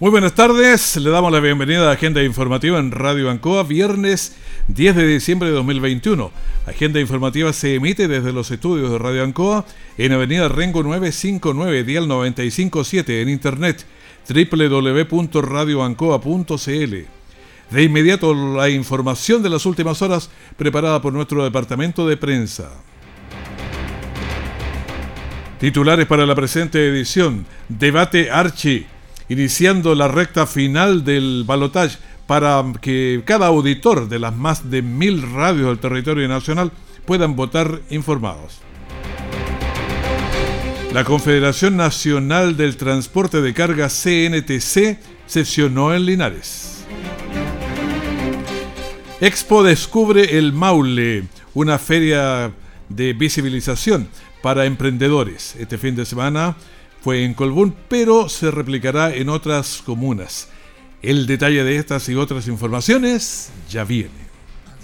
Muy buenas tardes, le damos la bienvenida a Agenda Informativa en Radio Ancoa, viernes 10 de diciembre de 2021. Agenda Informativa se emite desde los estudios de Radio Ancoa en Avenida Rengo 959, Dial 957, en internet www.radioancoa.cl. De inmediato la información de las últimas horas preparada por nuestro departamento de prensa. Titulares para la presente edición. Debate Archie iniciando la recta final del balotaje para que cada auditor de las más de mil radios del territorio nacional puedan votar informados. La Confederación Nacional del Transporte de Carga CNTC sesionó en Linares. Expo descubre el Maule, una feria de visibilización para emprendedores. Este fin de semana fue en Colbún, pero se replicará en otras comunas. El detalle de estas y otras informaciones ya viene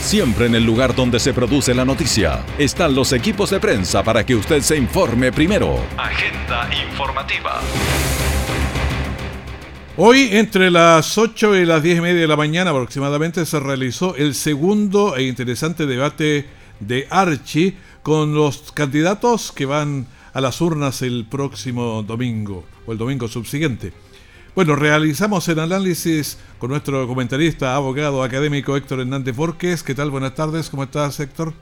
Siempre en el lugar donde se produce la noticia están los equipos de prensa para que usted se informe primero. Agenda informativa. Hoy, entre las 8 y las 10 y media de la mañana aproximadamente, se realizó el segundo e interesante debate de Archi con los candidatos que van a las urnas el próximo domingo o el domingo subsiguiente. Bueno, realizamos el análisis con nuestro comentarista, abogado académico Héctor Hernández Borges. ¿Qué tal? Buenas tardes, ¿cómo estás, Héctor?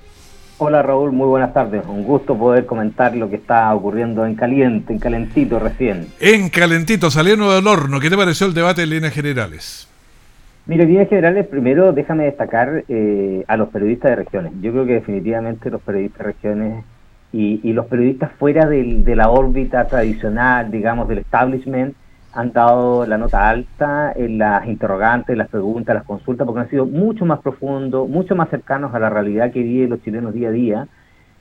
Hola Raúl, muy buenas tardes. Un gusto poder comentar lo que está ocurriendo en caliente, en calentito recién. En calentito, saliendo del horno. ¿Qué te pareció el debate en líneas generales? Mire, en líneas generales, primero déjame destacar eh, a los periodistas de regiones. Yo creo que definitivamente los periodistas de regiones y, los periodistas fuera de la órbita tradicional, digamos, del establishment, han dado la nota alta en las interrogantes, las preguntas, las consultas, porque han sido mucho más profundos, mucho más cercanos a la realidad que viven los chilenos día a día,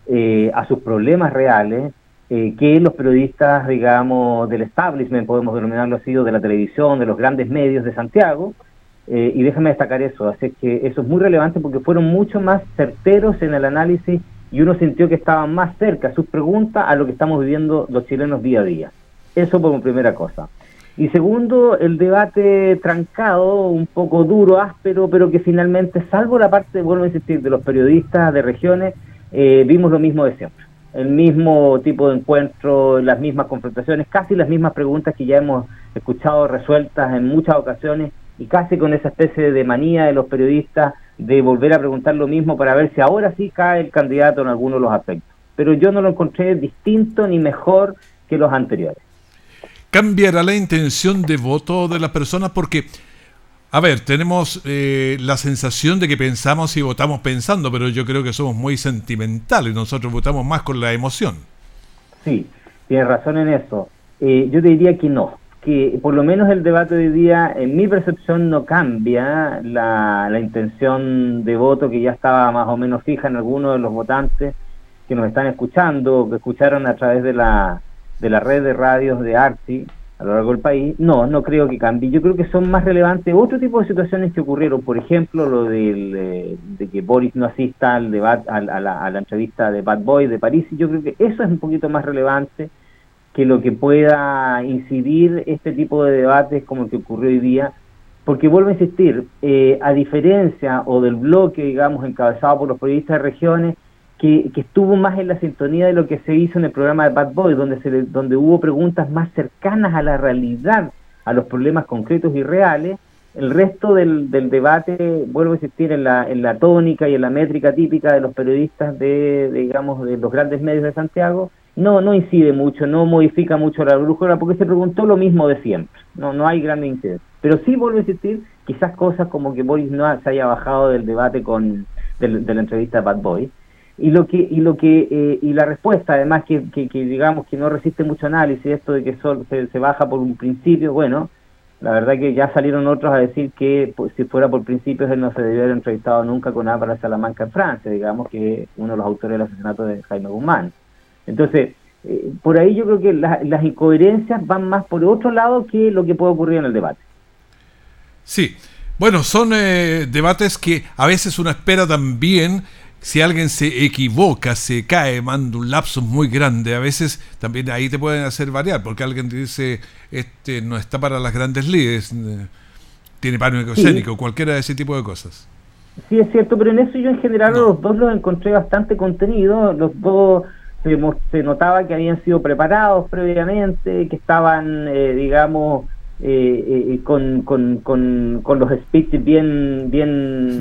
eh, a sus problemas reales, eh, que los periodistas, digamos, del establishment, podemos denominarlo así, de la televisión, de los grandes medios de Santiago. Eh, y déjame destacar eso, así que eso es muy relevante porque fueron mucho más certeros en el análisis y uno sintió que estaban más cerca sus preguntas a lo que estamos viviendo los chilenos día a día. Eso como primera cosa. Y segundo, el debate trancado, un poco duro, áspero, pero que finalmente, salvo la parte, vuelvo a insistir, de los periodistas de regiones, eh, vimos lo mismo de siempre. El mismo tipo de encuentro, las mismas confrontaciones, casi las mismas preguntas que ya hemos escuchado resueltas en muchas ocasiones y casi con esa especie de manía de los periodistas de volver a preguntar lo mismo para ver si ahora sí cae el candidato en alguno de los aspectos. Pero yo no lo encontré distinto ni mejor que los anteriores cambiará la intención de voto de las personas porque, a ver, tenemos eh, la sensación de que pensamos y votamos pensando, pero yo creo que somos muy sentimentales, nosotros votamos más con la emoción. Sí, tienes razón en eso. Eh, yo te diría que no, que por lo menos el debate de hoy día, en mi percepción, no cambia la, la intención de voto que ya estaba más o menos fija en algunos de los votantes que nos están escuchando, que escucharon a través de la de la red de radios de ARTI a lo largo del país, no, no creo que cambie. Yo creo que son más relevantes otro tipo de situaciones que ocurrieron, por ejemplo, lo del, eh, de que Boris no asista al debate, a, la, a la entrevista de Bad Boy de París, y yo creo que eso es un poquito más relevante que lo que pueda incidir este tipo de debates como el que ocurrió hoy día, porque vuelvo a insistir, eh, a diferencia o del bloque, digamos, encabezado por los periodistas de regiones, que, estuvo más en la sintonía de lo que se hizo en el programa de Bad Boy, donde, donde hubo preguntas más cercanas a la realidad, a los problemas concretos y reales, el resto del, del debate, vuelvo a insistir, en la, en la tónica y en la métrica típica de los periodistas de, digamos, de los grandes medios de Santiago, no, no incide mucho, no modifica mucho la brújula, porque se preguntó lo mismo de siempre, no, no hay gran incidencia. Pero sí vuelvo a insistir, quizás cosas como que Boris no se haya bajado del debate con, de, la entrevista de Bad Boy, y lo que y lo que eh, y la respuesta además que, que, digamos que no resiste mucho análisis esto de que se, se baja por un principio bueno la verdad que ya salieron otros a decir que pues, si fuera por principios él no se debió haber entrevistado nunca con Álvaro Salamanca en Francia, digamos que uno de los autores del asesinato de Jaime Guzmán. Entonces, eh, por ahí yo creo que las incoherencias van más por otro lado que lo que puede ocurrir en el debate. Sí, bueno, son eh, debates que a veces uno espera también si alguien se equivoca, se cae, manda un lapsus muy grande, a veces también ahí te pueden hacer variar, porque alguien te dice, este no está para las grandes lides, eh, tiene pánico escénico, cualquiera de ese tipo de cosas. Sí, es cierto, pero en eso yo en general los dos los encontré bastante contenido, los dos se, notaba que habían sido preparados previamente, que estaban, eh, digamos, eh, eh, con, con, con, con, los speeches bien, bien,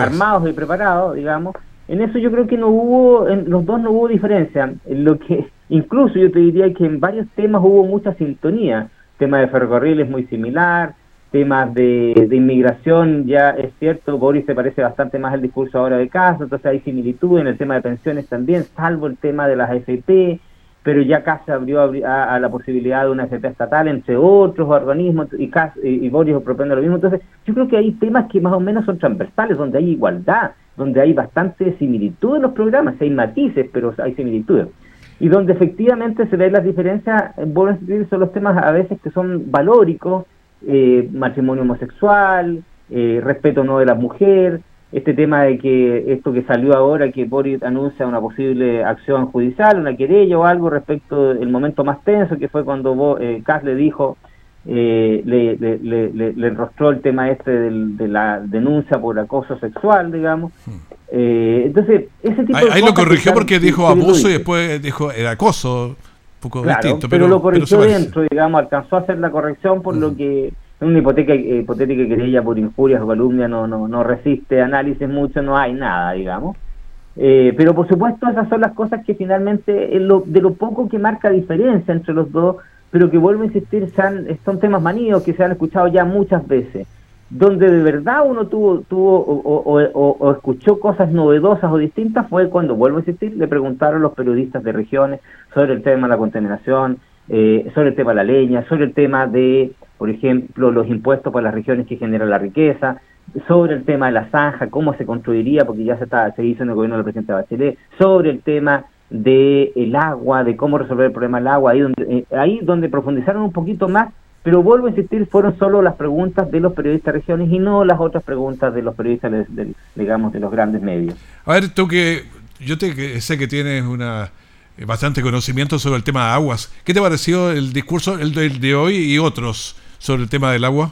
armados y preparados, digamos en eso yo creo que no hubo, en los dos no hubo diferencia. En lo que incluso yo te diría que en varios temas hubo mucha sintonía. tema de ferrocarril es muy similar, temas de, inmigración, ya es cierto, Boris se parece bastante más al discurso ahora de caso, entonces hay similitud en el tema de pensiones también, salvo el tema de las AFP, pero ya casi abrió a, la posibilidad de una FP estatal, entre otros organismos, y, y, Boris propone lo mismo. Entonces, yo creo que hay temas que más o menos son transversales, donde hay igualdad, donde hay bastante similitud en los programas, hay matices, pero hay similitudes. Y donde efectivamente se ven las diferencias, decir, son los temas a veces que son valóricos, eh, matrimonio homosexual, eh, respeto no de la mujer, este tema de que esto que salió ahora, que Boris anuncia una posible acción judicial, una querella o algo respecto del momento más tenso, que fue cuando eh, le dijo, eh, le, le, le, le, enrostró el tema este de la denuncia por acoso sexual, digamos. Hmm. Eh, entonces, ese tipo ahí, de ahí lo corrigió porque dijo abuso y después dijo era acoso, un poco distinto. Pero, lo corrigió dentro, digamos, alcanzó a hacer la corrección por lo que una hipoteca, hipotética querella por injurias o calumnia no, no, no resiste análisis mucho, no hay nada, digamos. Eh, pero por supuesto esas son las cosas que finalmente, lo, de lo poco que marca diferencia entre los dos, pero que vuelvo a insistir, son temas manidos que se han escuchado ya muchas veces. Donde de verdad uno tuvo, tuvo o, escuchó cosas novedosas o distintas fue cuando, vuelvo a insistir, le preguntaron los periodistas de regiones sobre el tema de la contaminación, eh, sobre el tema de la leña, sobre el tema de por ejemplo, los impuestos para las regiones que generan la riqueza, sobre el tema de la zanja, cómo se construiría, porque ya se, está, se hizo en el gobierno del presidente Bachelet, sobre el tema del el agua, de cómo resolver el problema del agua, ahí donde, eh, ahí donde profundizaron un poquito más, pero vuelvo a insistir, fueron solo las preguntas de los periodistas de regiones y no las otras preguntas de los periodistas, de, digamos, de los grandes medios. A ver, tú que yo te, sé que tienes una bastante conocimiento sobre el tema de aguas, ¿qué te pareció el discurso el de hoy y otros? sobre el tema del agua?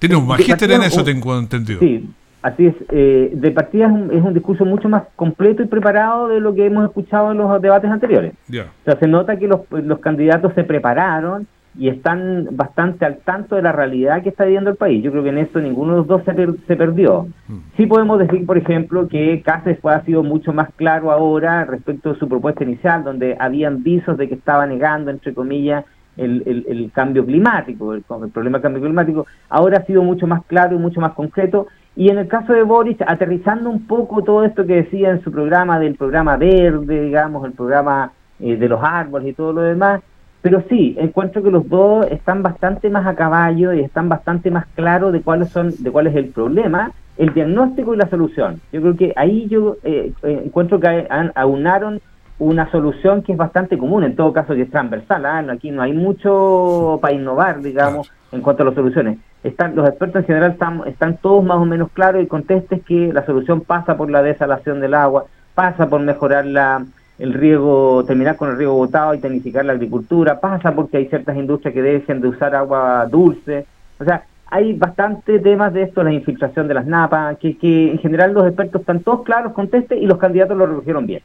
Tiene un magíster en eso, tengo entendido. Sí, así es. Eh, de partida es un, discurso mucho más completo y preparado de lo que hemos escuchado en los debates anteriores. O sea, se nota que los, los candidatos se prepararon y están bastante al tanto de la realidad que está viviendo el país. Yo creo que en esto ninguno de los dos se, se perdió. Mm. Sí podemos decir, por ejemplo, que Cáceres ha sido mucho más claro ahora respecto de su propuesta inicial, donde habían visos de que estaba negando, entre comillas, el, el, cambio climático, el, problema del cambio climático, ahora ha sido mucho más claro y mucho más concreto. Y en el caso de Boris, aterrizando un poco todo esto que decía en su programa, del programa verde, digamos, el programa eh, de los árboles y todo lo demás, pero sí, encuentro que los dos están bastante más a caballo y están bastante más claros de cuáles son, de cuál es el problema, el diagnóstico y la solución. Yo creo que ahí yo eh, eh, encuentro que aunaron una solución que es bastante común, en todo caso que es transversal, ¿ah? aquí no hay mucho para innovar, digamos, en cuanto a las soluciones. Están, los expertos en general están, están todos más o menos claros y contestes que la solución pasa por la desalación del agua, pasa por mejorar la, el riego, terminar con el riego botado y tecnificar la agricultura, pasa porque hay ciertas industrias que dejen de usar agua dulce, o sea, hay bastante temas de esto, la infiltración de las napas, que, que en general los expertos están todos claros, contestes y los candidatos lo recogieron bien.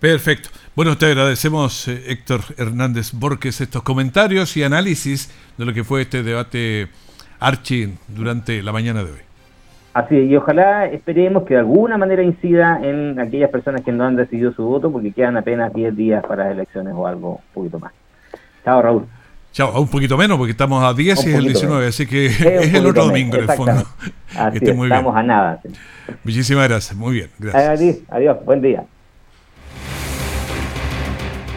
Perfecto. Bueno, te agradecemos, eh, Héctor Hernández Borges, estos comentarios y análisis de lo que fue este debate Archie durante la mañana de hoy. Así y ojalá esperemos que de alguna manera incida en aquellas personas que no han decidido su voto porque quedan apenas 10 días para las elecciones o algo un poquito más. Chao, Raúl. Chao, un poquito menos porque estamos a 10 y es el 19, así que es, el otro domingo en el fondo. Así estamos a nada. Muchísimas gracias, muy bien. Gracias. Adiós, buen día.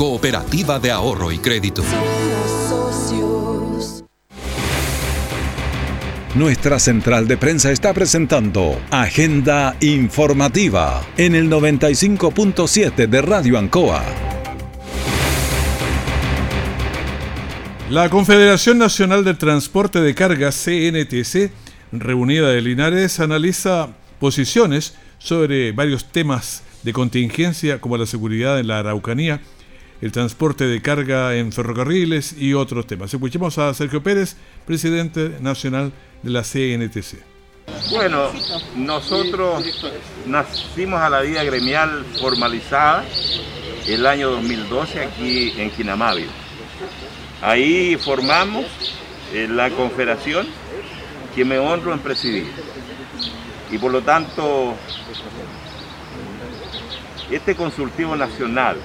Cooperativa de Ahorro y Crédito. Nuestra central de prensa está presentando Agenda Informativa en el 95.7 de Radio Ancoa. La Confederación Nacional de Transporte de Carga, CNTC, reunida de Linares, analiza posiciones sobre varios temas de contingencia como la seguridad en la Araucanía, el transporte de carga en ferrocarriles y otros temas. Escuchemos a Sergio Pérez, presidente nacional de la CNTC. Bueno, nosotros nacimos a la vida gremial formalizada el año 2012 aquí en Quinamávio. Ahí formamos eh, la confederación que me honro en presidir. Y por lo tanto, este consultivo nacional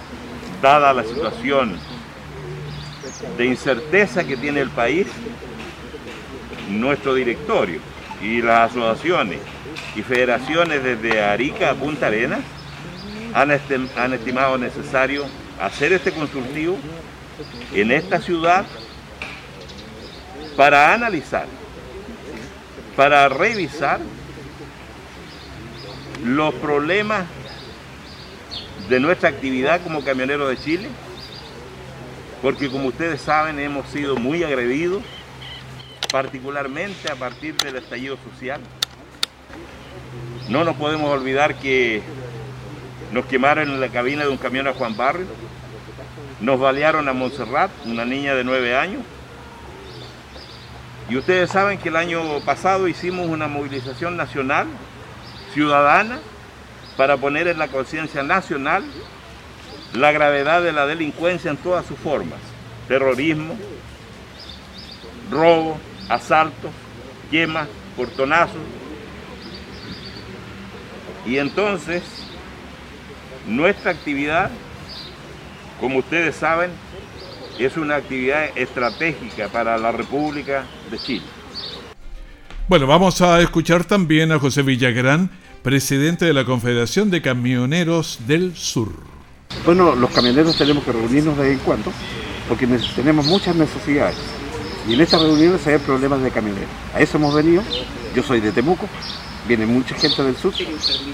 dada la situación de incerteza que tiene el país, nuestro directorio y las asociaciones y federaciones desde Arica a Punta Arenas han, han estimado necesario hacer este consultivo en esta ciudad para analizar, para revisar los problemas de nuestra actividad como camioneros de Chile, porque como ustedes saben hemos sido muy agredidos, particularmente a partir del estallido social. No nos podemos olvidar que nos quemaron en la cabina de un camión a Juan Barrio, nos balearon a Montserrat, una niña de nueve años, y ustedes saben que el año pasado hicimos una movilización nacional, ciudadana, para poner en la conciencia nacional la gravedad de la delincuencia en todas sus formas. Terrorismo, robo, asalto, quema, portonazos. Y entonces, nuestra actividad, como ustedes saben, es una actividad estratégica para la República de Chile. Bueno, vamos a escuchar también a José Villagrán, presidente de la Confederación de Camioneros del Sur. Bueno, los camioneros tenemos que reunirnos de vez en cuando porque tenemos muchas necesidades. Y en estas reuniones hay problemas de camioneros. A eso hemos venido. Yo soy de Temuco, viene mucha gente del sur,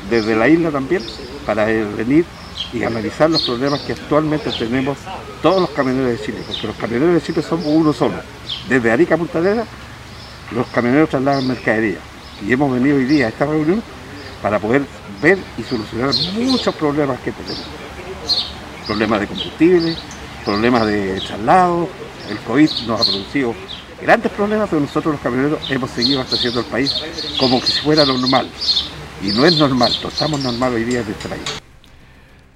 desde la isla también, para venir y analizar los problemas que actualmente tenemos todos los camioneros de Chile, porque los camioneros de Chile somos uno solo. Desde Arica a Punta los camioneros trasladan mercadería. Y hemos venido hoy día a esta reunión para poder ver y solucionar muchos problemas que tenemos. Problemas de combustible, problemas de traslado, el COVID nos ha producido grandes problemas, pero nosotros los camioneros hemos seguido abasteciendo el país como si fuera lo normal. Y no es normal, no estamos normal hoy día en este país.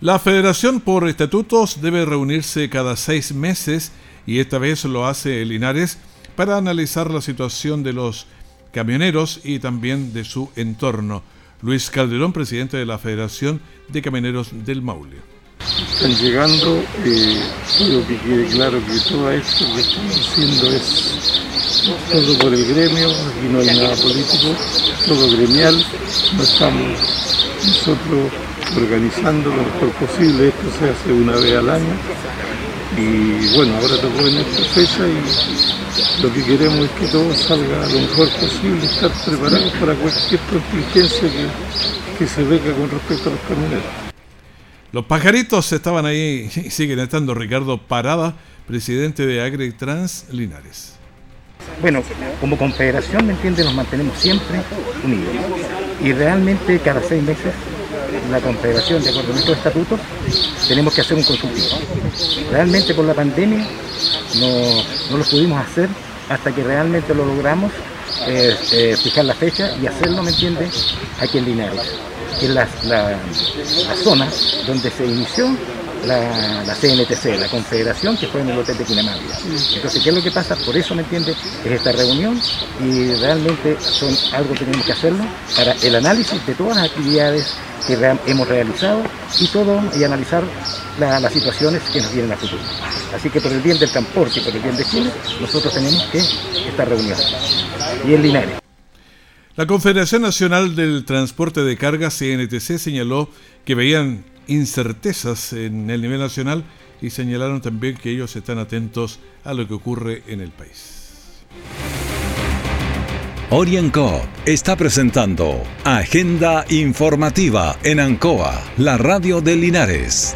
La federación por estatutos debe reunirse cada seis meses y esta vez lo hace Linares para analizar la situación de los camioneros y también de su entorno. Luis Calderón, presidente de la Federación de Camioneros del Maule. Están llegando, eh, quiero que quede claro que todo esto que estamos haciendo es todo por el gremio, aquí no hay nada político, todo gremial, no estamos nosotros organizando lo mejor posible, esto se hace una vez al año y bueno, ahora tocó en esta fecha y lo que queremos es que todo salga lo mejor posible, estar preparados para cualquier contingencia que, que se venga con respecto a los camioneros. Los pajaritos estaban ahí y siguen estando. Ricardo Parada, presidente de AgriTrans Linares. Bueno, como confederación, ¿me entiende? Nos mantenemos siempre unidos. Y realmente cada seis meses la confederación, de acuerdo a nuestros estatutos, tenemos que hacer un consultivo. Realmente por la pandemia no, no lo pudimos hacer hasta que realmente lo logramos eh, eh, fijar la fecha y hacerlo, ¿me entiende? Aquí en Linares, que es la, la, zona donde se inició la, la, CNTC, la confederación que fue en el hotel de Quinamávida. Entonces, ¿qué es lo que pasa? Por eso, ¿me entiende? Es esta reunión y realmente son algo que tenemos que hacerlo para el análisis de todas las actividades que hemos realizado y todo y analizar las situaciones que nos vienen a futuro. Así que por el bien del transporte y por el bien de Chile, nosotros tenemos que esta reunión. Y en Linares. La Confederación Nacional del Transporte de Cargas, CNTC, señaló que veían incertezas en el nivel nacional y señalaron también que ellos están atentos a lo que ocurre en el país. Orienco está presentando Agenda Informativa en Ancoa, la radio de Linares.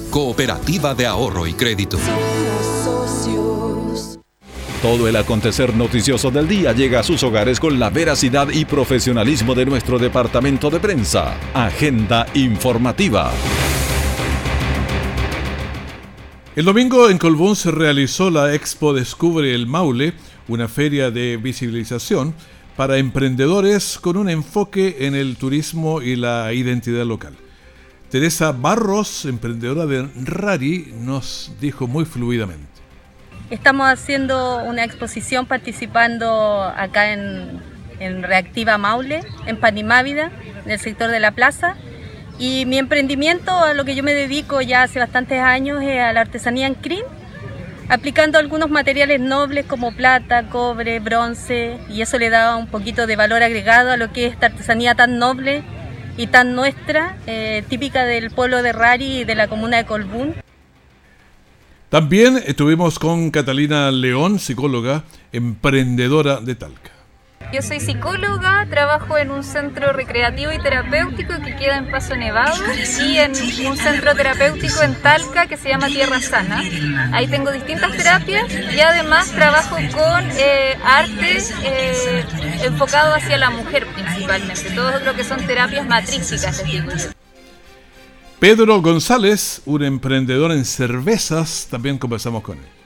Cooperativa de Ahorro y Crédito. Todo el acontecer noticioso del día llega a sus hogares con la veracidad y profesionalismo de nuestro departamento de prensa. Agenda informativa. El domingo en Colbún se realizó la Expo Descubre el Maule, una feria de visibilización para emprendedores con un enfoque en el turismo y la identidad local. Teresa Barros, emprendedora de Rari, nos dijo muy fluidamente. Estamos haciendo una exposición participando acá en, Reactiva Maule, en Panimávida, en el sector de la plaza. Y mi emprendimiento, a lo que yo me dedico ya hace bastantes años, es a la artesanía en crin, aplicando algunos materiales nobles como plata, cobre, bronce, y eso le da un poquito de valor agregado a lo que es esta artesanía tan noble y tan nuestra, eh, típica del pueblo de Rari y de la comuna de Colbún. También estuvimos con Catalina León, psicóloga, emprendedora de Talca. Yo soy psicóloga, trabajo en un centro recreativo y terapéutico que queda en Paso Nevado y en un centro terapéutico en Talca que se llama Tierra Sana. Ahí tengo distintas terapias y además trabajo con eh, arte eh, enfocado hacia la mujer principalmente, todo lo que son terapias matrísticas. Pedro González, un emprendedor en cervezas, también conversamos con él.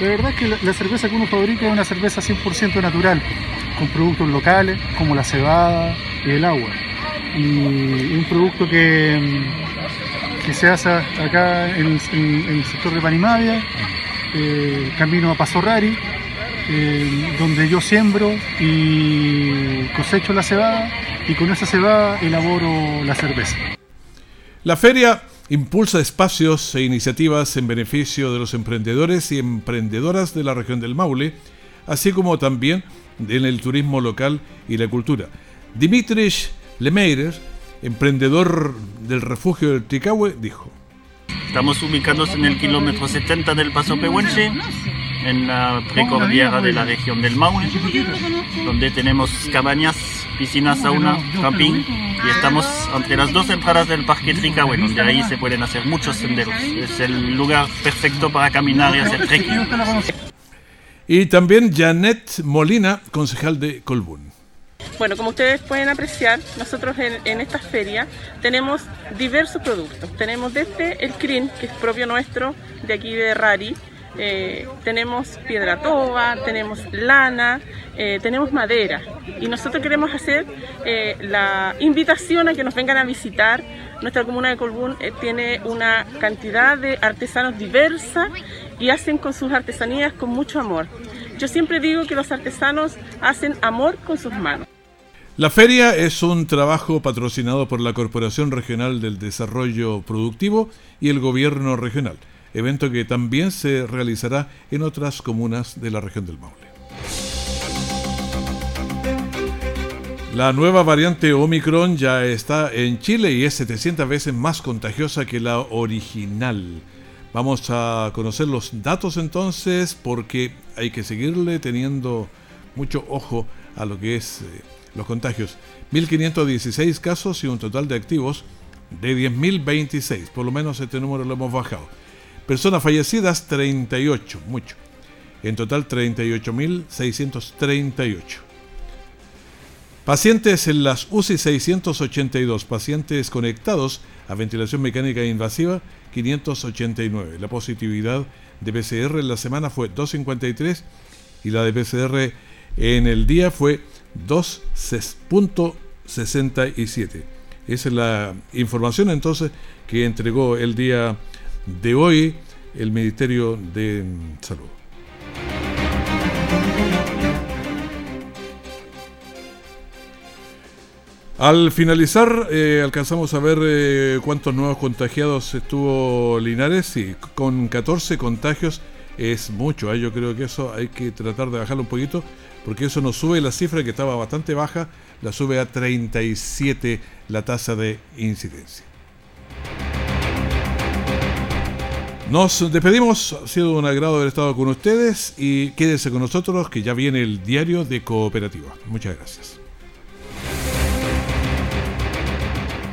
La verdad es que la, cerveza que uno fabrica es una cerveza 100% natural, con productos locales como la cebada y el agua. Y un producto que, que se hace acá en, el sector de Panimavia, eh, camino a Paso Rari, eh, donde yo siembro y cosecho la cebada y con esa cebada elaboro la cerveza. La feria impulsa espacios e iniciativas en beneficio de los emprendedores y emprendedoras de la región del Maule, así como también en el turismo local y la cultura. Dimitris Lemeirer, emprendedor del refugio del Ticahue, dijo. Estamos ubicados en el kilómetro 70 del Paso Pehuenche, en la precordillera de la región del Maule, donde tenemos cabañas, piscinas, sauna, camping y estamos entre las dos entradas del Parque Tricahue, donde ahí se pueden hacer muchos senderos. Es el lugar perfecto para caminar y hacer trekking. Y también Janet Molina, concejal de Colbún. Bueno, como ustedes pueden apreciar, nosotros en, esta feria tenemos diversos productos. Tenemos desde el CRIN, que es propio nuestro, de aquí de Rari, eh, tenemos piedra toba, tenemos lana, eh, tenemos madera y nosotros queremos hacer eh, la invitación a que nos vengan a visitar. Nuestra comuna de Colbún tiene una cantidad de artesanos diversa y hacen con sus artesanías con mucho amor. Yo siempre digo que los artesanos hacen amor con sus manos. La feria es un trabajo patrocinado por la Corporación Regional del Desarrollo Productivo y el Gobierno Regional, evento que también se realizará en otras comunas de la región del Maule. La nueva variante Omicron ya está en Chile y es 700 veces más contagiosa que la original. Vamos a conocer los datos entonces porque hay que seguirle teniendo mucho ojo a lo que es eh, los contagios. 1.516 casos y un total de activos de 10.026. Por lo menos este número lo hemos bajado. Personas fallecidas 38, mucho. En total 38.638. Pacientes en las UCI 682. Pacientes conectados a ventilación mecánica invasiva 589. La positividad de PCR en la semana fue 253 y la de PCR en el día fue 2.67. Esa es la información entonces que entregó el día de hoy el Ministerio de Salud. Al finalizar, eh, alcanzamos a ver eh, cuántos nuevos contagiados estuvo Linares y con 14 contagios es mucho. ¿eh? Yo creo que eso hay que tratar de bajarlo un poquito porque eso nos sube la cifra que estaba bastante baja, la sube a 37 la tasa de incidencia. Nos despedimos, ha sido un agrado haber estado con ustedes y quédense con nosotros que ya viene el diario de cooperativa. Muchas gracias.